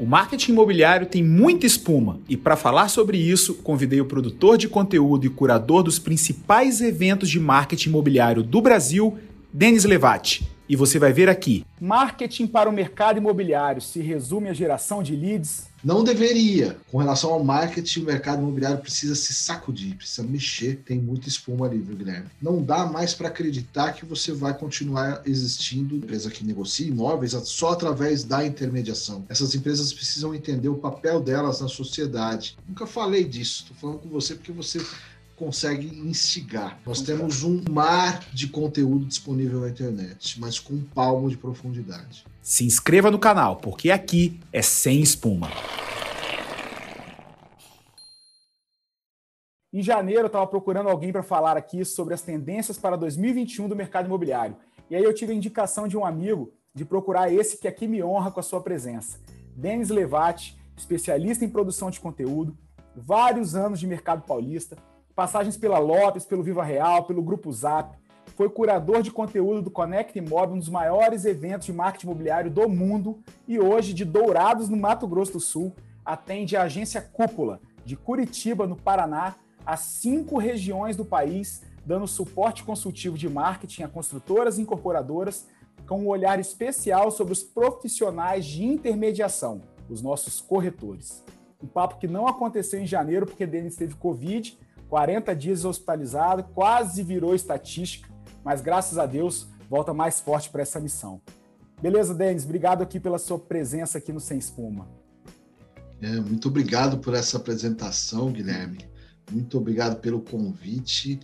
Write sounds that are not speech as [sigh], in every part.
O marketing imobiliário tem muita espuma e para falar sobre isso, convidei o produtor de conteúdo e curador dos principais eventos de marketing imobiliário do Brasil, Denis Levati. E você vai ver aqui. Marketing para o mercado imobiliário se resume à geração de leads, não deveria. Com relação ao marketing, o mercado imobiliário precisa se sacudir, precisa mexer. Tem muita espuma ali, viu, Guilherme? Não dá mais para acreditar que você vai continuar existindo, empresa que negocia imóveis, só através da intermediação. Essas empresas precisam entender o papel delas na sociedade. Nunca falei disso, estou falando com você porque você consegue instigar. Nós temos um mar de conteúdo disponível na internet, mas com um palmo de profundidade. Se inscreva no canal, porque aqui é sem espuma. Em janeiro, eu estava procurando alguém para falar aqui sobre as tendências para 2021 do mercado imobiliário. E aí eu tive a indicação de um amigo de procurar esse que aqui me honra com a sua presença. Denis Levati, especialista em produção de conteúdo, vários anos de mercado paulista, passagens pela Lopes, pelo Viva Real, pelo Grupo Zap, foi curador de conteúdo do Connect Mob, um dos maiores eventos de marketing imobiliário do mundo, e hoje, de Dourados, no Mato Grosso do Sul, atende a agência Cúpula, de Curitiba, no Paraná, a cinco regiões do país, dando suporte consultivo de marketing a construtoras e incorporadoras, com um olhar especial sobre os profissionais de intermediação, os nossos corretores. Um papo que não aconteceu em janeiro, porque Denis teve Covid, 40 dias hospitalizado, quase virou estatística, mas graças a Deus volta mais forte para essa missão. Beleza, Denis? Obrigado aqui pela sua presença aqui no Sem Espuma. É, muito obrigado por essa apresentação, Guilherme. Muito obrigado pelo convite.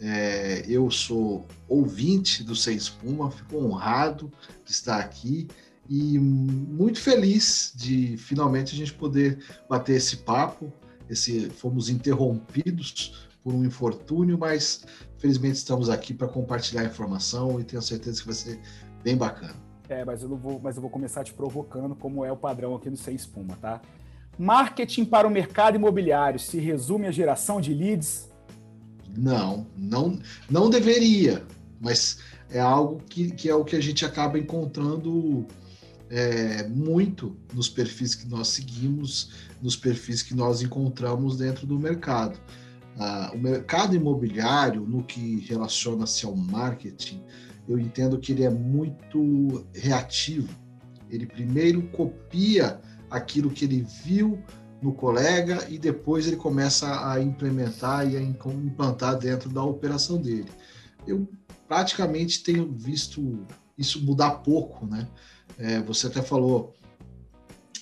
É, eu sou ouvinte do Sem Espuma, fico honrado de estar aqui e muito feliz de finalmente a gente poder bater esse papo esse, fomos interrompidos por um infortúnio, mas felizmente estamos aqui para compartilhar a informação e tenho certeza que vai ser bem bacana. É, mas eu não vou, mas eu vou começar te provocando, como é o padrão aqui no Sem Espuma, tá? Marketing para o mercado imobiliário se resume à geração de leads? Não, não, não deveria, mas é algo que, que é o que a gente acaba encontrando é, muito nos perfis que nós seguimos, nos perfis que nós encontramos dentro do mercado. Ah, o mercado imobiliário, no que relaciona-se ao marketing, eu entendo que ele é muito reativo. Ele primeiro copia aquilo que ele viu no colega e depois ele começa a implementar e a implantar dentro da operação dele. Eu praticamente tenho visto isso mudar pouco, né? É, você até falou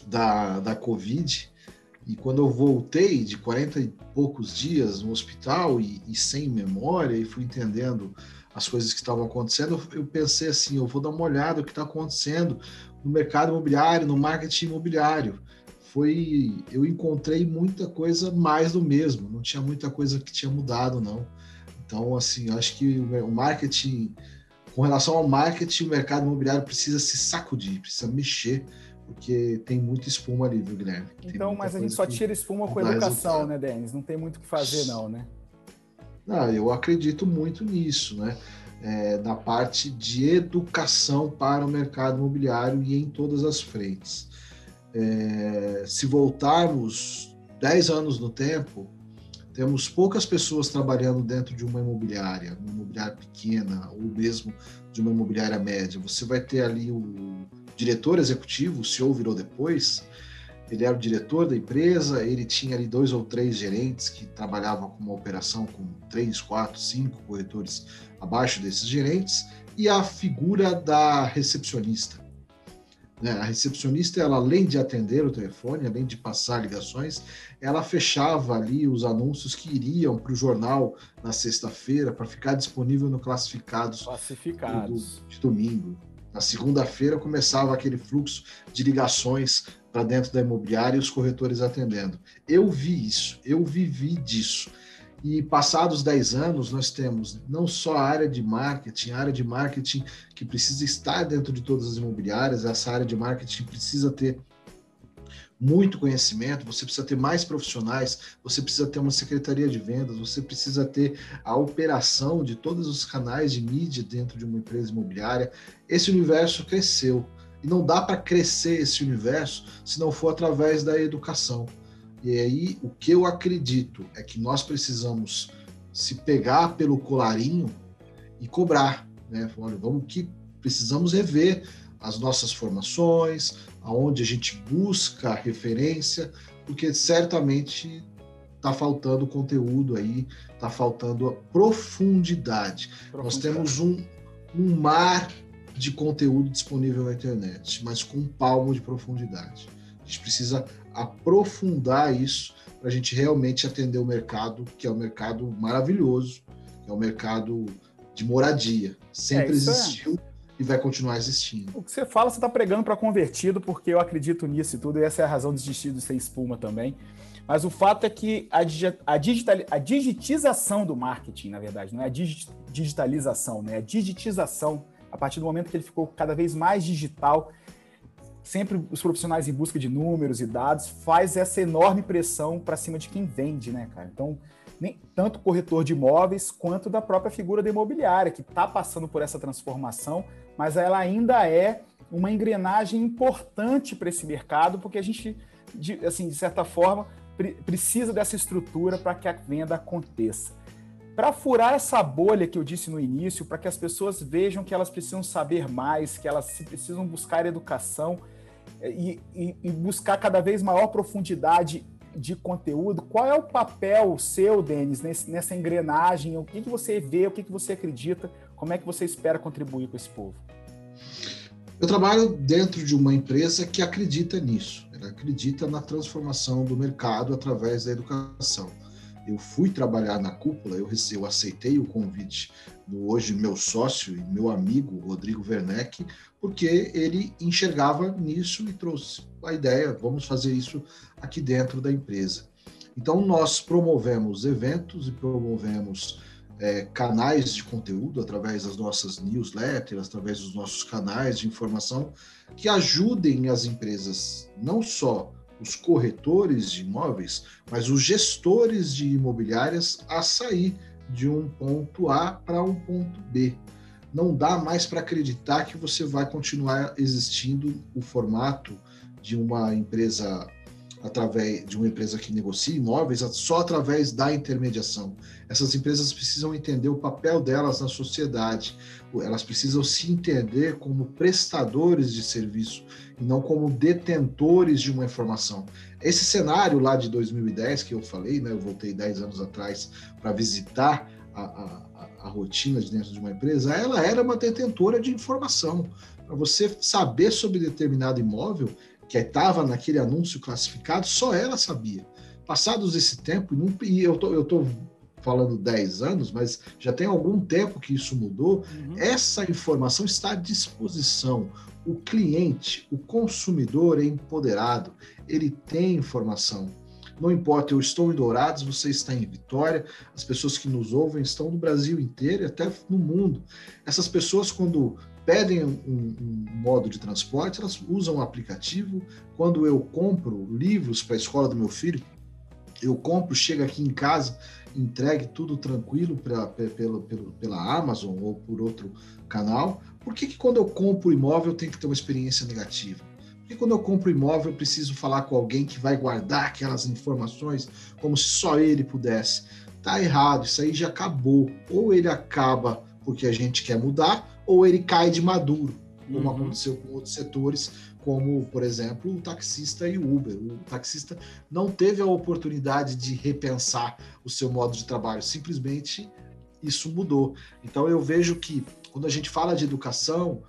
da, da Covid, e quando eu voltei de 40 e poucos dias no hospital e, e sem memória, e fui entendendo as coisas que estavam acontecendo, eu pensei assim: eu vou dar uma olhada no que está acontecendo no mercado imobiliário, no marketing imobiliário. Foi, eu encontrei muita coisa mais do mesmo, não tinha muita coisa que tinha mudado, não. Então, assim, acho que o marketing com relação ao marketing, o mercado imobiliário precisa se sacudir, precisa mexer, porque tem muita espuma ali, viu, Guilherme? Tem então, mas a gente só tira espuma com educação, resultado. né, Denis? Não tem muito o que fazer, não, né? Não, eu acredito muito nisso, né? É, na parte de educação para o mercado imobiliário e em todas as frentes. É, se voltarmos 10 anos no tempo, temos poucas pessoas trabalhando dentro de uma imobiliária, uma imobiliária pequena ou mesmo de uma imobiliária média. Você vai ter ali o diretor executivo, o CEO virou depois, ele era o diretor da empresa, ele tinha ali dois ou três gerentes que trabalhavam com uma operação com três, quatro, cinco corretores abaixo desses gerentes, e a figura da recepcionista. Né? A recepcionista, ela, além de atender o telefone, além de passar ligações, ela fechava ali os anúncios que iriam para o jornal na sexta-feira para ficar disponível no classificados, classificados. Do, de domingo. Na segunda-feira começava aquele fluxo de ligações para dentro da imobiliária e os corretores atendendo. Eu vi isso, eu vivi disso. E passados 10 anos, nós temos não só a área de marketing, a área de marketing que precisa estar dentro de todas as imobiliárias, essa área de marketing precisa ter muito conhecimento, você precisa ter mais profissionais, você precisa ter uma secretaria de vendas, você precisa ter a operação de todos os canais de mídia dentro de uma empresa imobiliária. Esse universo cresceu. E não dá para crescer esse universo se não for através da educação. E aí, o que eu acredito é que nós precisamos se pegar pelo colarinho e cobrar, né? Olha, vamos que precisamos rever as nossas formações, aonde a gente busca referência, porque certamente está faltando conteúdo aí, está faltando profundidade. profundidade. Nós temos um, um mar de conteúdo disponível na internet, mas com um palmo de profundidade. A gente precisa aprofundar isso para a gente realmente atender o mercado, que é um mercado maravilhoso, é um mercado de moradia. Sempre é, existiu é. E vai continuar existindo. O que você fala, você está pregando para convertido, porque eu acredito nisso e tudo, e essa é a razão de desistir do Sem Espuma também. Mas o fato é que a, a, digital, a digitização do marketing, na verdade, não é a digitalização, né? É a digitização, a partir do momento que ele ficou cada vez mais digital, sempre os profissionais em busca de números e dados, faz essa enorme pressão para cima de quem vende, né, cara? Então, nem tanto corretor de imóveis quanto da própria figura da imobiliária, que está passando por essa transformação, mas ela ainda é uma engrenagem importante para esse mercado, porque a gente, de, assim, de certa forma, pre precisa dessa estrutura para que a venda aconteça. Para furar essa bolha que eu disse no início, para que as pessoas vejam que elas precisam saber mais, que elas precisam buscar educação e, e, e buscar cada vez maior profundidade de conteúdo, qual é o papel seu, Denis, nessa engrenagem? O que, que você vê, o que, que você acredita? Como é que você espera contribuir com esse povo? Eu trabalho dentro de uma empresa que acredita nisso, ela acredita na transformação do mercado através da educação. Eu fui trabalhar na cúpula, eu, eu aceitei o convite do hoje meu sócio e meu amigo Rodrigo Werneck, porque ele enxergava nisso e trouxe a ideia, vamos fazer isso aqui dentro da empresa. Então, nós promovemos eventos e promovemos é, canais de conteúdo através das nossas newsletters, através dos nossos canais de informação, que ajudem as empresas, não só os corretores de imóveis, mas os gestores de imobiliárias a sair de um ponto A para um ponto B. Não dá mais para acreditar que você vai continuar existindo o formato de uma empresa através de uma empresa que negocia imóveis só através da intermediação. Essas empresas precisam entender o papel delas na sociedade. Elas precisam se entender como prestadores de serviço e não como detentores de uma informação. Esse cenário lá de 2010 que eu falei, né, eu voltei 10 anos atrás para visitar a, a a rotina de dentro de uma empresa, ela era uma detentora de informação. Para você saber sobre determinado imóvel que estava naquele anúncio classificado, só ela sabia. Passados esse tempo, e eu tô, eu tô falando 10 anos, mas já tem algum tempo que isso mudou, uhum. essa informação está à disposição. O cliente, o consumidor é empoderado, ele tem informação. Não importa, eu estou em Dourados, você está em Vitória, as pessoas que nos ouvem estão no Brasil inteiro e até no mundo. Essas pessoas, quando pedem um, um modo de transporte, elas usam o aplicativo. Quando eu compro livros para a escola do meu filho, eu compro, chega aqui em casa, entregue tudo tranquilo pra, pela, pela, pela Amazon ou por outro canal. Por que, que quando eu compro imóvel tenho que ter uma experiência negativa? E quando eu compro imóvel, eu preciso falar com alguém que vai guardar aquelas informações como se só ele pudesse. Tá errado, isso aí já acabou. Ou ele acaba porque a gente quer mudar, ou ele cai de maduro, como uhum. aconteceu com outros setores, como, por exemplo, o taxista e o Uber. O taxista não teve a oportunidade de repensar o seu modo de trabalho, simplesmente isso mudou. Então eu vejo que quando a gente fala de educação,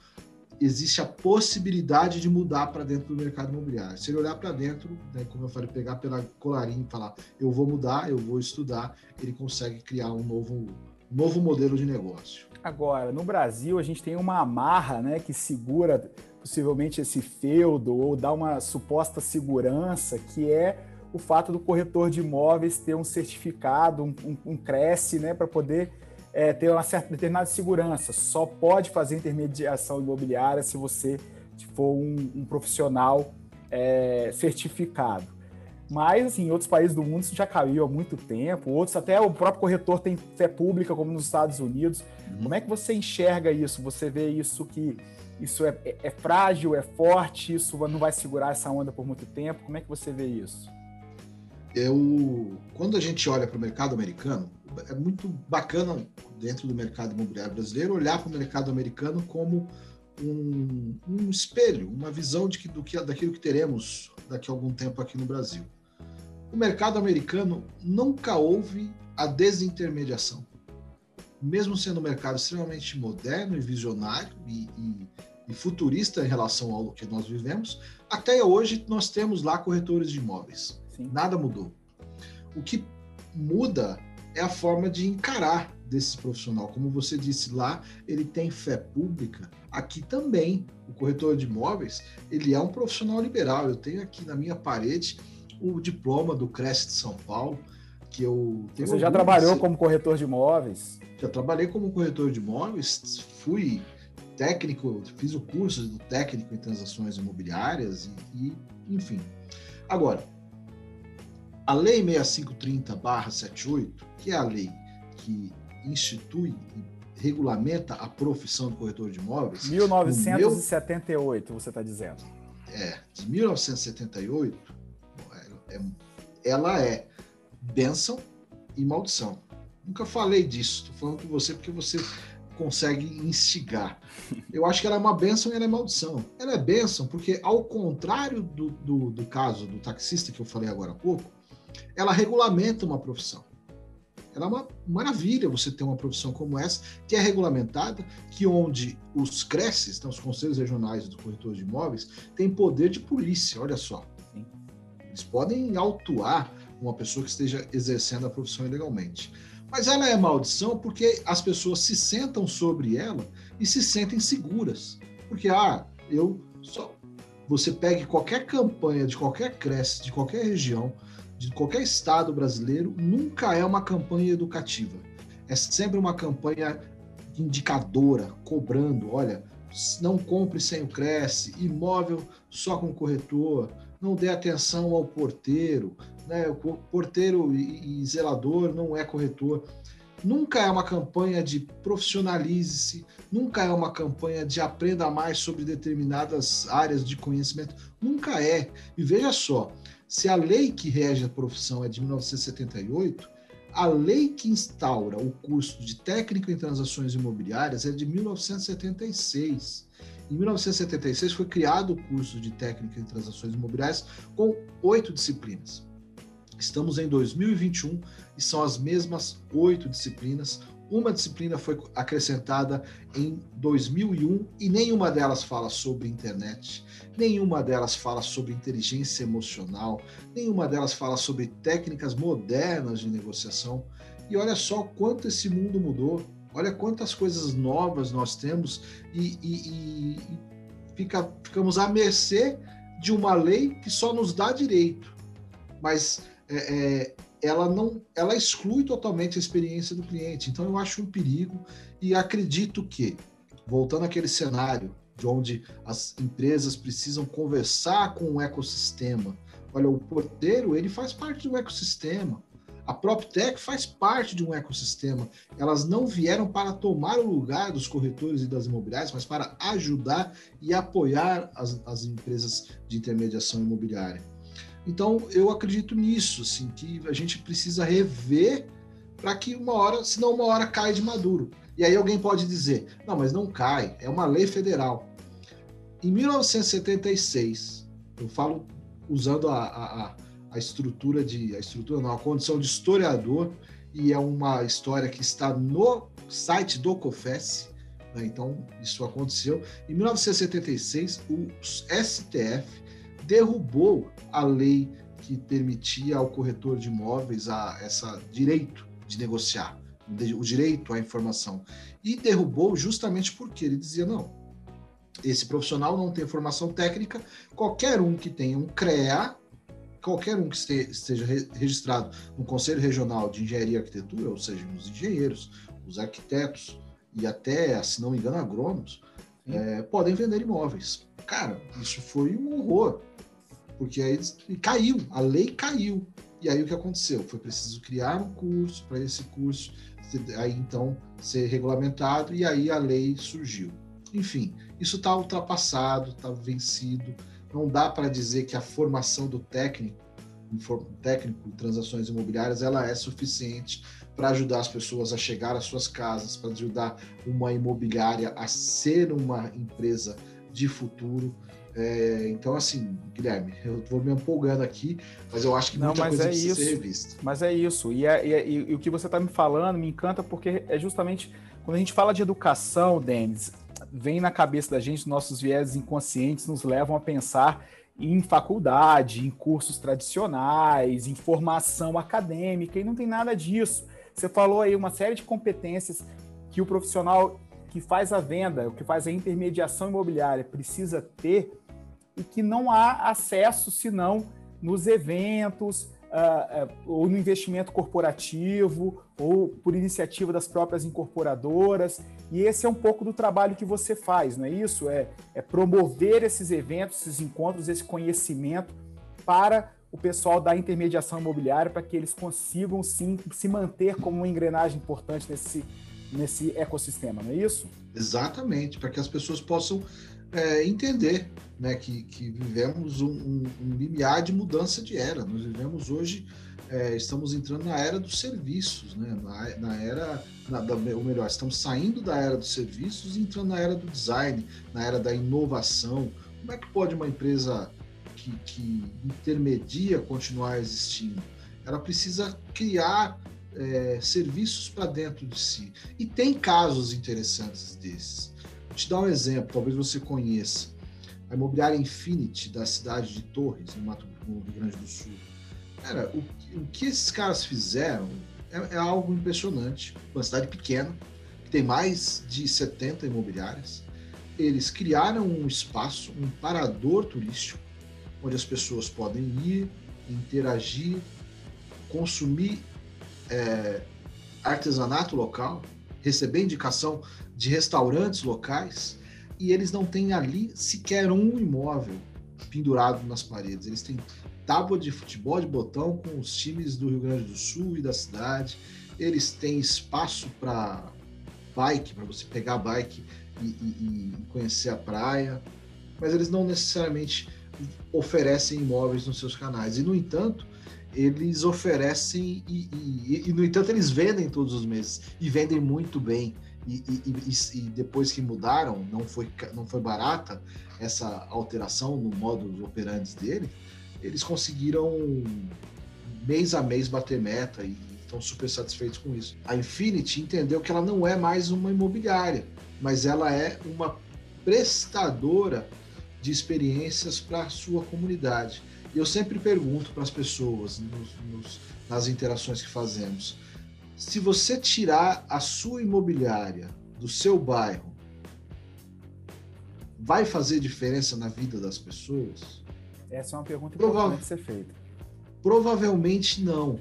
existe a possibilidade de mudar para dentro do mercado imobiliário. Se ele olhar para dentro, né, como eu falei, pegar pela colarinha e falar, eu vou mudar, eu vou estudar, ele consegue criar um novo, novo modelo de negócio. Agora, no Brasil, a gente tem uma amarra né, que segura possivelmente esse feudo ou dá uma suposta segurança, que é o fato do corretor de imóveis ter um certificado, um, um, um Cresce, né, para poder é, ter uma certa determinada segurança. Só pode fazer intermediação imobiliária se você for um, um profissional é, certificado. Mas, assim, em outros países do mundo isso já caiu há muito tempo. Outros, até o próprio corretor tem fé pública, como nos Estados Unidos. Uhum. Como é que você enxerga isso? Você vê isso que Isso é, é, é frágil, é forte, isso não vai segurar essa onda por muito tempo? Como é que você vê isso? Eu, quando a gente olha para o mercado americano, é muito bacana dentro do mercado imobiliário brasileiro olhar para o mercado americano como um, um, espelho, uma visão de que, do que, daquilo que teremos daqui a algum tempo aqui no Brasil. O mercado americano nunca houve a desintermediação. Mesmo sendo um mercado extremamente moderno e visionário e, e, e futurista em relação ao que nós vivemos, até hoje nós temos lá corretores de imóveis. Sim. Nada mudou. O que muda é a forma de encarar desse profissional. Como você disse lá, ele tem fé pública. Aqui também, o corretor de imóveis, ele é um profissional liberal. Eu tenho aqui na minha parede o diploma do Cresce de São Paulo, que eu Você já trabalhou como corretor de imóveis? Já trabalhei como corretor de imóveis, fui técnico, fiz o curso do técnico em transações imobiliárias e, e enfim. Agora, a Lei 6530-78, que é a lei que institui e regulamenta a profissão de corretor de imóveis. 1978, meu, você está dizendo. É, de 1978, é, é, ela é bênção e maldição. Nunca falei disso, estou falando com você porque você consegue instigar. Eu acho que ela é uma bênção e ela é maldição. Ela é bênção porque, ao contrário do, do, do caso do taxista que eu falei agora há pouco, ela regulamenta uma profissão. Ela é uma maravilha você ter uma profissão como essa, que é regulamentada, que onde os CRECES, então, os Conselhos Regionais do Corretor de Imóveis, têm poder de polícia, olha só. Eles podem autuar uma pessoa que esteja exercendo a profissão ilegalmente. Mas ela é maldição porque as pessoas se sentam sobre ela e se sentem seguras. Porque, ah, eu só. Você pegue qualquer campanha de qualquer creche, de qualquer região, de qualquer estado brasileiro nunca é uma campanha educativa. É sempre uma campanha indicadora, cobrando, olha, não compre sem o Cresce, imóvel só com corretor, não dê atenção ao porteiro, né? O porteiro e, zelador não é corretor. Nunca é uma campanha de profissionalize-se, nunca é uma campanha de aprenda mais sobre determinadas áreas de conhecimento, nunca é. E veja só, se a lei que rege a profissão é de 1978, a lei que instaura o curso de técnico em transações imobiliárias é de 1976. Em 1976 foi criado o curso de técnico em transações imobiliárias com oito disciplinas. Estamos em 2021 e são as mesmas oito disciplinas, uma disciplina foi acrescentada em 2001 e nenhuma delas fala sobre internet, nenhuma delas fala sobre inteligência emocional, nenhuma delas fala sobre técnicas modernas de negociação. E olha só quanto esse mundo mudou, olha quantas coisas novas nós temos e, e, e fica, ficamos à mercê de uma lei que só nos dá direito, mas é, é, ela não, ela exclui totalmente a experiência do cliente. Então eu acho um perigo e acredito que, voltando àquele cenário de onde as empresas precisam conversar com o ecossistema. Olha, o porteiro ele faz parte um ecossistema. A PropTech faz parte de um ecossistema. Elas não vieram para tomar o lugar dos corretores e das imobiliárias, mas para ajudar e apoiar as, as empresas de intermediação imobiliária. Então, eu acredito nisso, assim, que a gente precisa rever para que uma hora, senão uma hora cai de maduro. E aí alguém pode dizer, não, mas não cai, é uma lei federal. Em 1976, eu falo usando a, a, a estrutura de, a estrutura não, a condição de historiador, e é uma história que está no site do COFES, né? então isso aconteceu. Em 1976, o STF derrubou a lei que permitia ao corretor de imóveis a essa direito de negociar, o direito à informação. E derrubou justamente porque ele dizia não. Esse profissional não tem formação técnica, qualquer um que tenha um CREA, qualquer um que esteja registrado no Conselho Regional de Engenharia e Arquitetura, ou seja, os engenheiros, os arquitetos e até, se não me engano, agrônomos, é, podem vender imóveis. Cara, isso foi um horror porque aí caiu, a lei caiu. E aí o que aconteceu? Foi preciso criar um curso para esse curso, aí então ser regulamentado, e aí a lei surgiu. enfim, isso está ultrapassado, está vencido. Não dá para dizer que a formação do técnico, técnico em transações imobiliárias, ela é suficiente para ajudar as pessoas a chegar às suas casas, para ajudar uma imobiliária a ser uma empresa de futuro. É, então, assim, Guilherme, eu vou me empolgando aqui, mas eu acho que muita Não, coisa é precisa isso. ser revista. Mas é isso. E, é, e, é, e o que você está me falando me encanta porque é justamente quando a gente fala de educação, Denis, vem na cabeça da gente, nossos viés inconscientes nos levam a pensar em faculdade, em cursos tradicionais, em formação acadêmica, e não tem nada disso. Você falou aí uma série de competências que o profissional que faz a venda, o que faz a intermediação imobiliária precisa ter e que não há acesso senão nos eventos, uh, ou no investimento corporativo, ou por iniciativa das próprias incorporadoras. E esse é um pouco do trabalho que você faz, não é isso? É, é promover esses eventos, esses encontros, esse conhecimento para o pessoal da intermediação imobiliária para que eles consigam sim se manter como uma engrenagem importante nesse, nesse ecossistema, não é isso? Exatamente, para que as pessoas possam é, entender né, que, que vivemos um, um, um, limiar de mudança de era. Nós vivemos hoje, é, estamos entrando na era dos serviços, né, na, na era, na, da, ou melhor, estamos saindo da era dos serviços e entrando na era do design, na era da inovação. Como é que pode uma empresa que, que intermedia continuar existindo. Ela precisa criar é, serviços para dentro de si. E tem casos interessantes desses. Te dar um exemplo, talvez você conheça. A imobiliária Infinity da cidade de Torres, no, Mato, no Rio Grande do Sul. Cara, o, o que esses caras fizeram é, é, algo impressionante. Uma cidade pequena, que tem mais de 70 imobiliárias. Eles criaram um espaço, um parador turístico, onde as pessoas podem ir, interagir, consumir é, artesanato local, receber indicação de restaurantes locais, e eles não têm ali sequer um imóvel pendurado nas paredes. Eles têm tábua de futebol de botão com os times do Rio Grande do Sul e da cidade. Eles têm espaço para bike, para você pegar bike e, e, e conhecer a praia, mas eles não necessariamente oferecem imóveis nos seus canais. E, no entanto, eles oferecem e, e, e, no entanto, eles vendem todos os meses e vendem muito bem. E, e, depois que mudaram, não foi, não foi barata essa alteração no modo operantes dele, eles conseguiram mês a mês bater meta e estão super satisfeitos com isso. A Infinity entendeu que ela não é mais uma imobiliária, mas ela é uma prestadora de experiências para a sua comunidade. E eu sempre pergunto para as pessoas nos, nos, nas interações que fazemos: se você tirar a sua imobiliária do seu bairro, vai fazer diferença na vida das pessoas? Essa é uma pergunta Prova importante ser feita. Provavelmente não.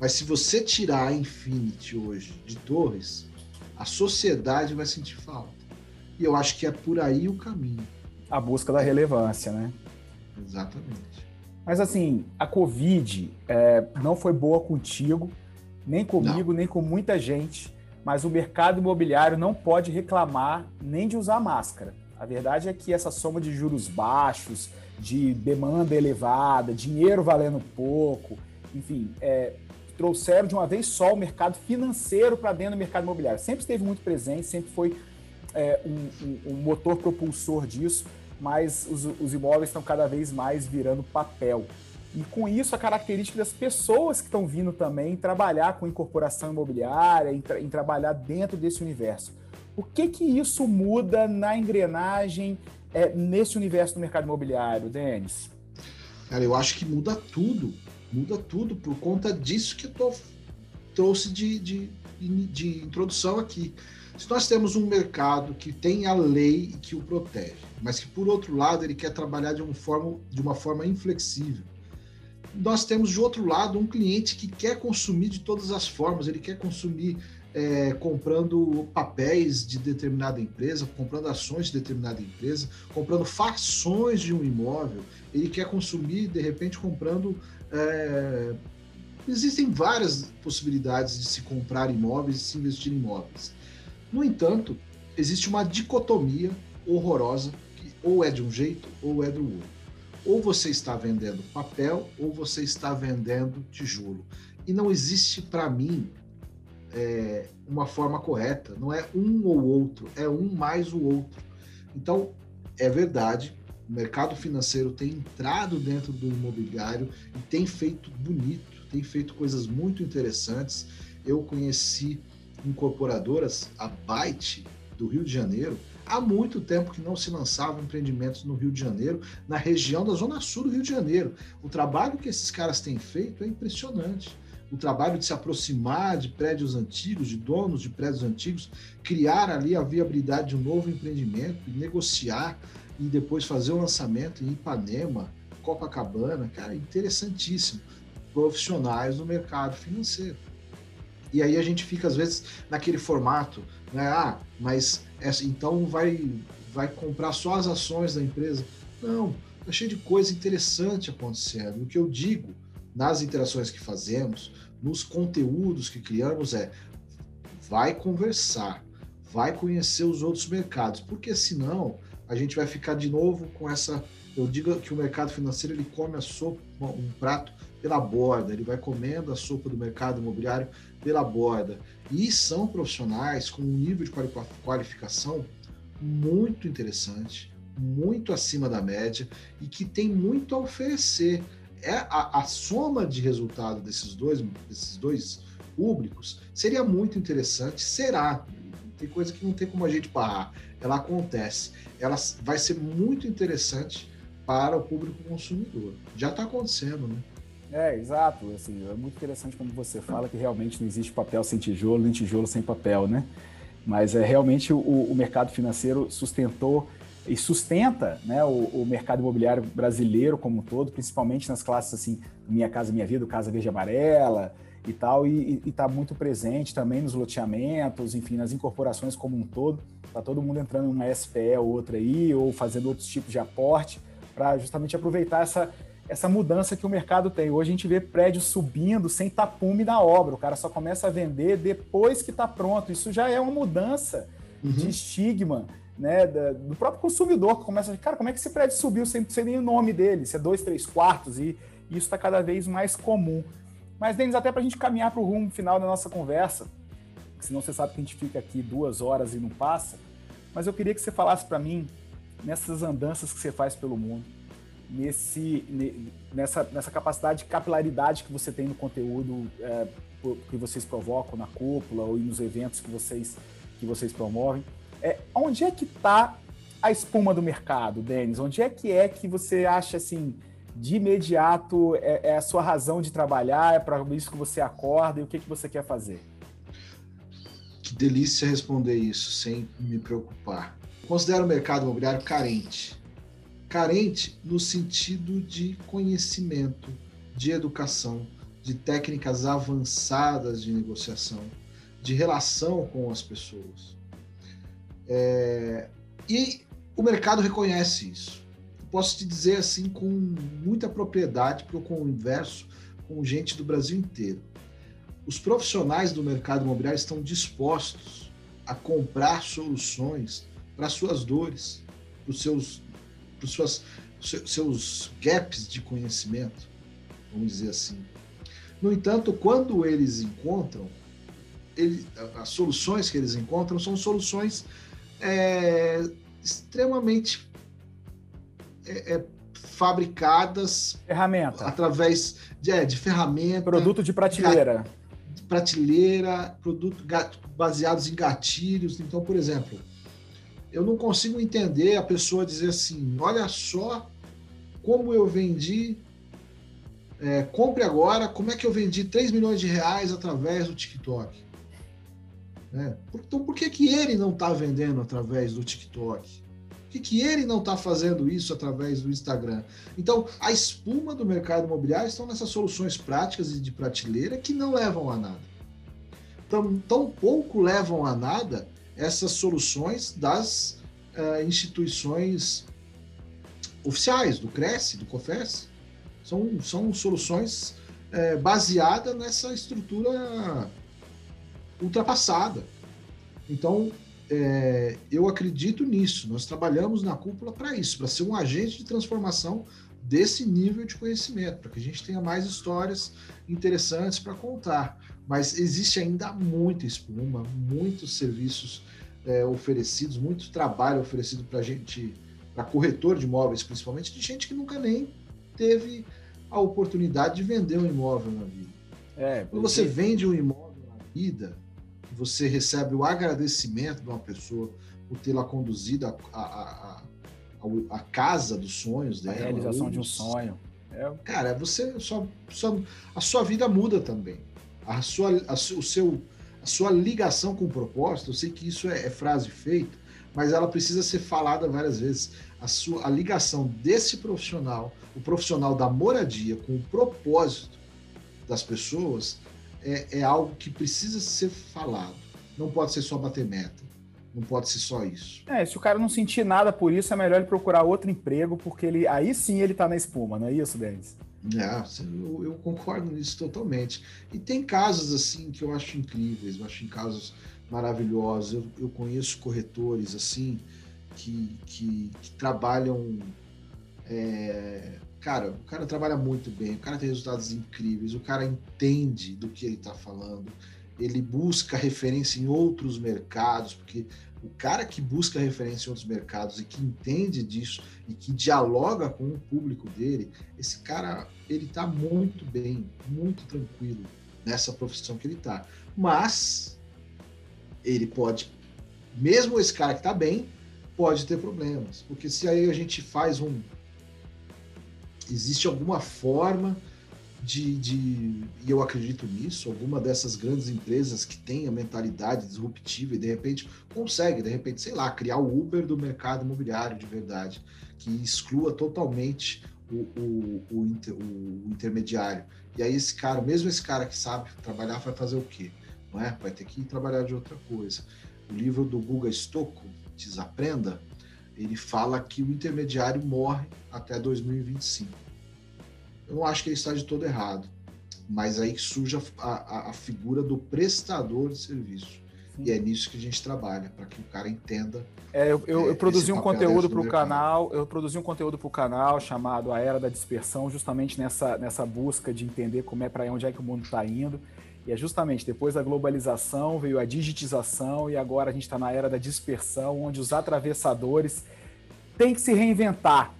Mas se você tirar a Infinity hoje de Torres, a sociedade vai sentir falta. E eu acho que é por aí o caminho. A busca da relevância, né? Exatamente. Mas assim, a Covid é, não foi boa contigo, nem comigo, não. nem com muita gente, mas o mercado imobiliário não pode reclamar nem de usar máscara. A verdade é que essa soma de juros baixos, de demanda elevada, dinheiro valendo pouco, enfim, é, trouxeram de uma vez só o mercado financeiro para dentro do mercado imobiliário. Sempre esteve muito presente, sempre foi é, um, um, um, motor propulsor disso, mas os, os imóveis estão cada vez mais virando papel. E com isso, a característica das pessoas que estão vindo também trabalhar com incorporação imobiliária, em, tra em trabalhar dentro desse universo. O que que isso muda na engrenagem é, nesse universo do mercado imobiliário, Denis? Cara, eu acho que muda tudo. Muda tudo por conta disso que eu tô, trouxe de, de, de introdução aqui. Se nós temos um mercado que tem a lei que o protege, mas que por outro lado ele quer trabalhar de uma forma, de uma forma inflexível, nós temos de outro lado um cliente que quer consumir de todas as formas, ele quer consumir é, comprando papéis de determinada empresa, comprando ações de determinada empresa, comprando fações de um imóvel, ele quer consumir de repente comprando é, existem várias possibilidades de se comprar imóveis e se investir em imóveis. No entanto, existe uma dicotomia horrorosa que ou é de um jeito ou é do outro. Ou você está vendendo papel ou você está vendendo tijolo. E não existe para mim é, uma forma correta. Não é um ou outro, é um mais o outro. Então, é verdade, o mercado financeiro tem entrado dentro do imobiliário e tem feito bonito, tem feito coisas muito interessantes. Eu conheci incorporadoras, a Byte, do Rio de Janeiro, há muito tempo que não se lançavam empreendimentos no Rio de Janeiro, na região da Zona Sul do Rio de Janeiro. O trabalho que esses caras têm feito é impressionante. O trabalho de se aproximar de prédios antigos, de donos de prédios antigos, criar ali a viabilidade de um novo empreendimento negociar e depois fazer o lançamento em Ipanema, Copacabana, cara, interessantíssimo. Profissionais do mercado financeiro. E aí a gente fica, às vezes, naquele formato, né? Ah, mas essa, então vai, vai comprar só as ações da empresa. Não, tá cheio de coisa interessante acontecendo. O que eu digo nas interações que fazemos, nos conteúdos que criamos é vai conversar, vai conhecer os outros mercados, porque senão a gente vai ficar de novo com essa. Eu digo que o mercado financeiro ele come a sopa, um prato pela borda, ele vai comendo a sopa do mercado imobiliário pela borda. E são profissionais com um nível de qualificação muito interessante, muito acima da média e que tem muito a oferecer. É a, a soma de resultado desses dois, desses dois públicos seria muito interessante, será. Tem coisa que não tem como a gente parar. Ela acontece. Ela vai ser muito interessante para o público consumidor. Já está acontecendo, né? É, exato. Assim, é muito interessante quando você fala que realmente não existe papel sem tijolo, nem tijolo sem papel, né? Mas é realmente o, o mercado financeiro sustentou e sustenta né, o, o, mercado imobiliário brasileiro como um todo, principalmente nas classes assim, Minha Casa Minha Vida, Casa Verde Amarela e tal, e está muito presente também nos loteamentos, enfim, nas incorporações como um todo. Está todo mundo entrando em uma SPE ou outra aí, ou fazendo outros tipos de aporte, para justamente aproveitar essa, essa mudança que o mercado tem. Hoje a gente vê prédios subindo sem tapume na obra, o cara só começa a vender depois que está pronto. Isso já é uma mudança uhum. de estigma né, do próprio consumidor, que começa a cara, como é que esse prédio subiu sem, sem nem o nome dele? Se é dois, três quartos, e, e isso está cada vez mais comum. Mas, Denis, até para a gente caminhar para o rumo final da nossa conversa, senão você sabe que a gente fica aqui duas horas e não passa, mas eu queria que você falasse para mim, nessas andanças que você faz pelo mundo, nesse, nessa, nessa capacidade de capilaridade que você tem no conteúdo é, que vocês provocam na cúpula ou nos eventos que vocês, que vocês promovem. É, onde é que está a espuma do mercado, Denis? Onde é que é que você acha assim, de imediato é, é a sua razão de trabalhar, é para isso que você acorda e o que, que você quer fazer? Que delícia responder isso sem me preocupar. Considero o mercado imobiliário carente carente no sentido de conhecimento, de educação, de técnicas avançadas de negociação, de relação com as pessoas. É, e o mercado reconhece isso. posso te dizer assim com muita propriedade, porque eu converso com gente do Brasil inteiro. Os profissionais do mercado imobiliário estão dispostos a comprar soluções para suas dores, para os seus para suas, seus gaps de conhecimento, vamos dizer assim. No entanto, quando eles encontram, ele, as soluções que eles encontram são soluções é, extremamente é, é, fabricadas ferramenta. através de, é, de ferramenta produto de prateleira. de prateleira produto baseados em gatilhos. Então por exemplo eu não consigo entender a pessoa dizer assim: olha só como eu vendi, é, compre agora, como é que eu vendi 3 milhões de reais através do TikTok? É, então, por que, que ele não está vendendo através do TikTok? Por que, que ele não está fazendo isso através do Instagram? Então, a espuma do mercado imobiliário estão nessas soluções práticas e de prateleira que não levam a nada. Tão, tão pouco levam a nada essas soluções das uh, instituições oficiais, do Cresce, do COFES. São, são soluções uh, baseadas nessa estrutura ultrapassada. Então, é, eu acredito nisso. Nós trabalhamos na cúpula para isso, para ser um agente de transformação desse nível de conhecimento, para que a gente tenha mais histórias interessantes para contar. Mas existe ainda muita espuma, muitos serviços é, oferecidos, muito trabalho oferecido para gente, para corretor de imóveis, principalmente, de gente que nunca nem teve a oportunidade de vender um imóvel na vida. É, Quando você vende um imóvel na vida, você recebe o agradecimento de uma pessoa por tê-la conduzido a, a, a, a, casa dos sonhos dela. A realização de um sonho. É. Cara, você só, só, a sua vida muda também. A sua, a, o seu, a sua ligação com o propósito, eu sei que isso é, é frase feita, mas ela precisa ser falada várias vezes. A, sua, a ligação desse profissional, o profissional da moradia com o propósito das pessoas, é, é algo que precisa ser falado. Não pode ser só bater meta. Não pode ser só isso. É, se o cara não sentir nada por isso, é melhor ele procurar outro emprego, porque ele aí sim ele tá na espuma, não é isso, Denis? É, eu, eu, concordo nisso totalmente. E tem casos assim que eu acho incríveis, eu acho em casos maravilhosos. Eu, eu conheço corretores assim que, que, que trabalham é, cara, o cara trabalha muito bem, o cara tem resultados incríveis, o cara entende do que ele está falando, ele busca referência em outros mercados, porque o cara que busca referência em outros mercados e que entende disso e que dialoga com o público dele, esse cara ele está muito bem, muito tranquilo nessa profissão que ele está. Mas ele pode, mesmo esse cara que está bem, pode ter problemas, porque se aí a gente faz um existe alguma forma de, de, e eu acredito nisso, alguma dessas grandes empresas que tem a mentalidade disruptiva e de repente consegue, de repente, sei lá, criar o Uber do mercado imobiliário de verdade, que exclua totalmente o, o, o, inter, o intermediário. E aí esse cara, mesmo esse cara que sabe trabalhar, vai fazer o quê? Não é? Vai ter que trabalhar de outra coisa. O livro do Guga Stocco, Desaprenda, ele fala que o intermediário morre até 2025. Eu não acho que ele está de todo errado, mas aí surge a, a, a figura do prestador de serviço. Sim. E é nisso que a gente trabalha, para que o cara entenda. É, eu, eu, é, eu produzi um conteúdo para o canal, eu produzi um conteúdo para o canal chamado A Era da Dispersão, justamente nessa, nessa busca de entender como é para onde é que o mundo está indo. E é justamente depois da globalização veio a digitização e agora a gente está na era da dispersão, onde os atravessadores têm que se reinventar.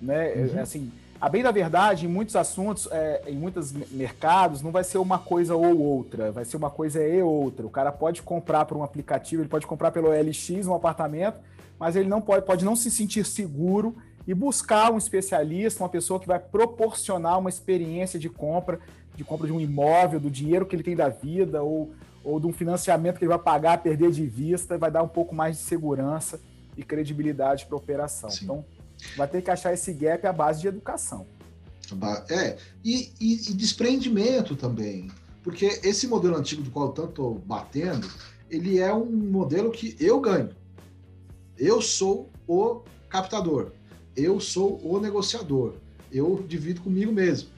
Né? Uhum. Assim, a bem da verdade, em muitos assuntos, é, em muitos mercados, não vai ser uma coisa ou outra, vai ser uma coisa e outra. O cara pode comprar por um aplicativo, ele pode comprar pelo LX um apartamento, mas ele não pode, pode não se sentir seguro e buscar um especialista, uma pessoa que vai proporcionar uma experiência de compra de compra de um imóvel, do dinheiro que ele tem da vida, ou, ou de um financiamento que ele vai pagar, perder de vista, vai dar um pouco mais de segurança e credibilidade para a operação. Sim. Então, vai ter que achar esse gap à base de educação. É, e, e, e desprendimento também. Porque esse modelo antigo do qual eu tanto estou batendo, ele é um modelo que eu ganho. Eu sou o captador. Eu sou o negociador. Eu divido comigo mesmo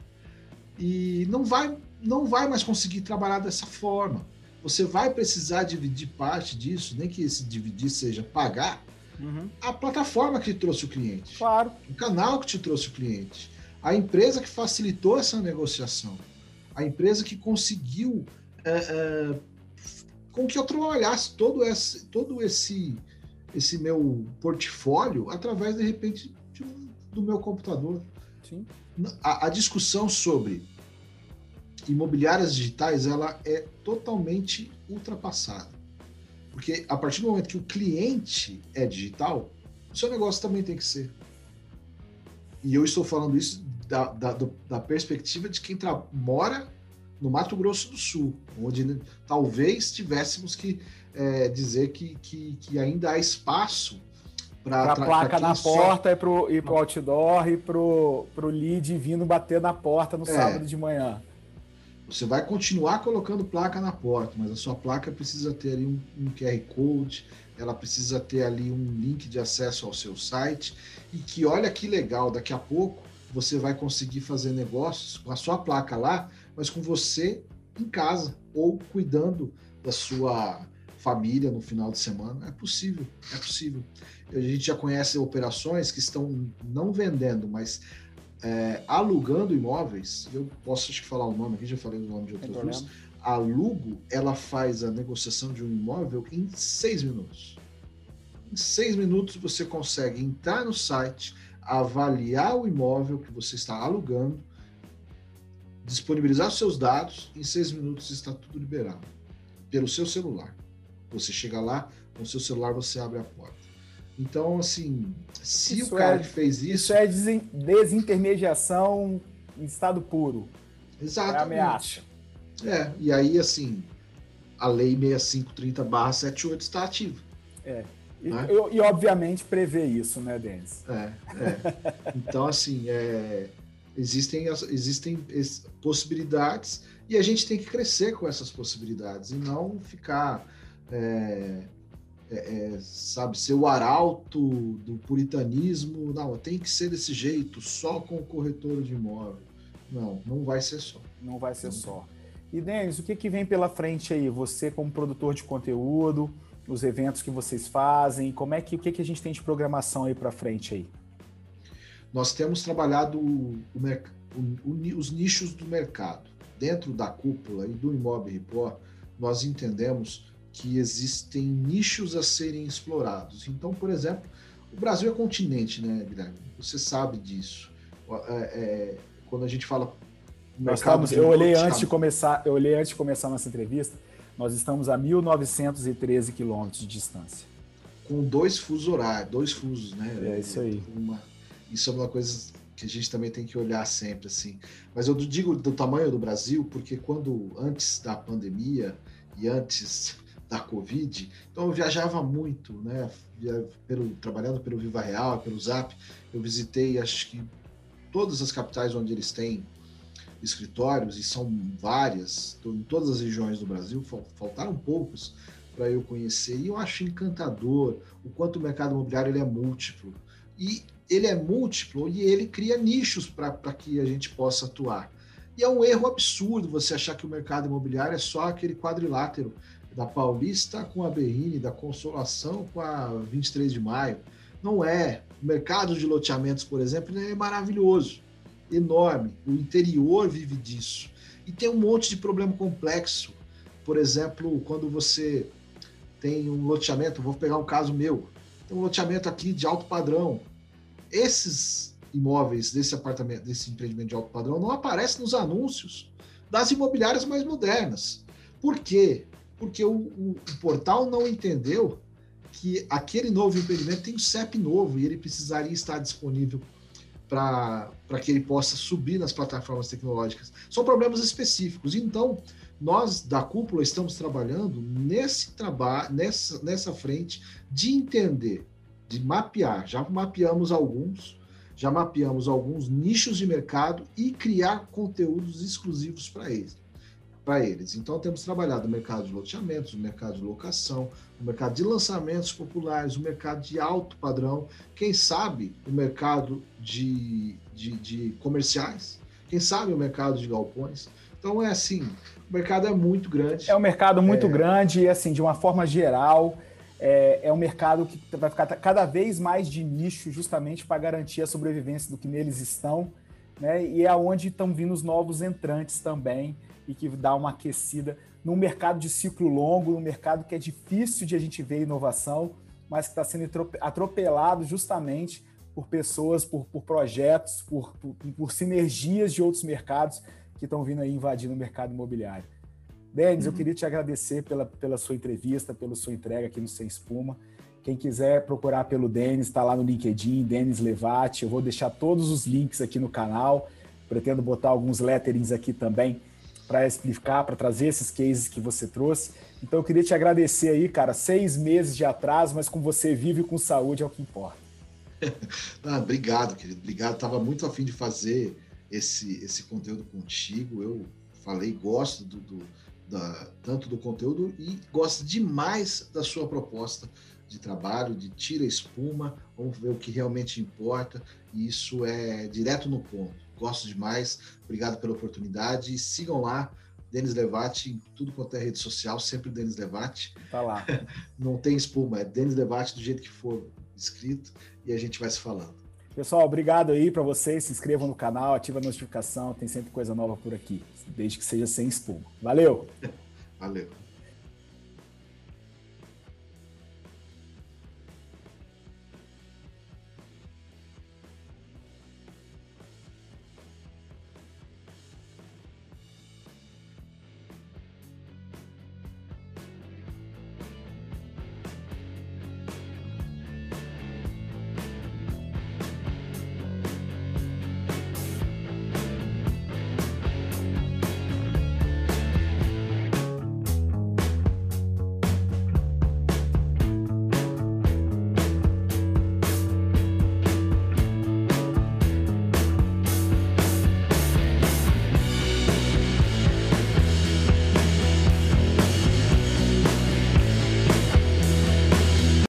e não vai, não vai mais conseguir trabalhar dessa forma. Você vai precisar dividir parte disso, nem que esse dividir seja pagar uhum. a plataforma que te trouxe o cliente, claro. o canal que te trouxe o cliente, a empresa que facilitou essa negociação, a empresa que conseguiu é, é, com que eu trabalhasse todo esse, todo esse, esse meu portfólio através de repente de do meu computador. Sim a, a discussão sobre imobiliárias digitais ela é totalmente ultrapassada. Porque a partir do momento que o cliente é digital, o seu negócio também tem que ser. E eu estou falando isso da, da, da perspectiva de quem mora no Mato Grosso do Sul, onde talvez tivéssemos que é, dizer que, que, que, ainda há espaço para a placa na só... porta e pro, e pro outdoor e pro, pro lead vindo bater na porta no é. sábado de manhã. Você vai continuar colocando placa na porta, mas a sua placa precisa ter ali um, um QR Code, ela precisa ter ali um link de acesso ao seu site e que olha que legal, daqui a pouco você vai conseguir fazer negócios com a sua placa lá, mas com você em casa ou cuidando da sua família no final de semana. É possível, é possível. A gente já conhece operações que estão não vendendo, mas é, alugando imóveis. Eu posso acho que falar o nome aqui, já falei o nome de outras duas. A Lugo, ela faz a negociação de um imóvel em seis minutos. Em seis minutos você consegue entrar no site, avaliar o imóvel que você está alugando, disponibilizar seus dados, em seis minutos está tudo liberado pelo seu celular. Você chega lá, com o seu celular você abre a porta. Então, assim, se isso o cara é, que fez isso. Isso é desintermediação em estado puro. Exato. É ameaça. É, e aí, assim, a lei 6530-78 está ativa. É. E, né? e, e, obviamente prevê isso, né, Denis? É, é. Então, assim, é, existem, existem possibilidades e a gente tem que crescer com essas possibilidades e não ficar, é, é, é, sabe, ser o arauto do puritanismo. Não, tem que ser desse jeito, só com o corretor de imóvel. Não, não vai ser só. Não vai ser não. só. E, Denis, o que, que vem pela frente aí? Você como produtor de conteúdo, os eventos que vocês fazem, como é que o que, que a gente tem de programação aí para frente aí? Nós temos trabalhado o, o, o, os nichos do mercado dentro da cúpula e do Imob Report, nós entendemos que existem nichos a serem explorados. Então, por exemplo, o Brasil é continente, né, Guilherme? Você sabe disso. É, é, quando a gente fala nós estamos, eu olhei antes de começar, eu olhei antes de começar nossa entrevista, nós estamos a 1913 quilômetros de distância. Com dois fusos horários, dois fusos, né? É isso aí. Uma, isso é uma coisa que a gente também tem que olhar sempre assim. Mas eu digo do tamanho do Brasil porque quando antes da pandemia e antes da Covid, então eu viajava muito, né? Pelo, trabalhando pelo Viva Real, pelo Zap, eu visitei acho que todas as capitais onde eles têm escritórios e são várias em todas as regiões do Brasil. Faltaram poucos para eu conhecer e eu acho encantador o quanto o mercado imobiliário ele é múltiplo e ele é múltiplo e ele cria nichos para que a gente possa atuar. E é um erro absurdo você achar que o mercado imobiliário é só aquele quadrilátero da Paulista com a Berrine, da Consolação com a 23 de Maio. Não é. O mercado de loteamentos, por exemplo, é maravilhoso, enorme. O interior vive disso. E tem um monte de problema complexo. Por exemplo, quando você tem um loteamento, vou pegar um caso meu, tem um loteamento aqui de alto padrão, esses imóveis desse apartamento, desse empreendimento de alto padrão, não aparecem nos anúncios das imobiliárias mais modernas. Por quê? Porque o, o, o portal não entendeu que aquele novo empreendimento tem um CEP novo e ele precisaria estar disponível para que ele possa subir nas plataformas tecnológicas. São problemas específicos. Então, nós da cúpula estamos trabalhando nesse trabalho, nessa, nessa frente de entender de mapear. Já mapeamos alguns, já mapeamos alguns nichos de mercado e criar conteúdos exclusivos para eles. Para eles. Então, temos trabalhado o mercado de loteamentos, o mercado de locação, o mercado de lançamentos populares, o mercado de alto padrão, quem sabe o mercado de, de, de comerciais, quem sabe o mercado de galpões. Então, é assim, o mercado é muito grande. É um mercado muito é... grande e, assim, de uma forma geral, é, é um mercado que vai ficar cada vez mais de nicho, justamente para garantir a sobrevivência do que neles estão, né? E é onde estão vindo os novos entrantes também e que dá uma aquecida num mercado de ciclo longo, num mercado que é difícil de a gente ver inovação, mas que está sendo atropelado justamente por pessoas, por, por projetos, por, por, por sinergias de outros mercados que estão vindo aí invadindo o mercado imobiliário. Denis, uhum. eu queria te agradecer pela, pela sua entrevista, pela sua entrega aqui no Sem Espuma. Quem quiser procurar pelo Denis, está lá no LinkedIn, Denis Levati. Eu vou deixar todos os links aqui no canal. Pretendo botar alguns letterings aqui também para explicar, para trazer esses cases que você trouxe. Então eu queria te agradecer aí, cara. Seis meses de atraso, mas com você vivo e com saúde é o que importa. [laughs] ah, obrigado, querido. Obrigado. Estava muito afim de fazer esse, esse conteúdo contigo. Eu falei, gosto do, do da, tanto do conteúdo e gosta demais da sua proposta de trabalho, de tira espuma, vamos ver o que realmente importa, e isso é direto no ponto. Gosto demais, obrigado pela oportunidade e sigam lá Denis Levati, em tudo quanto é rede social, sempre Denis Levati. Tá lá. [laughs] Não tem espuma, é Denis Levati do jeito que for escrito e a gente vai se falando. Pessoal, obrigado aí para vocês. Se inscrevam no canal, ativa a notificação, tem sempre coisa nova por aqui, desde que seja sem espuma. Valeu! [laughs] Valeu!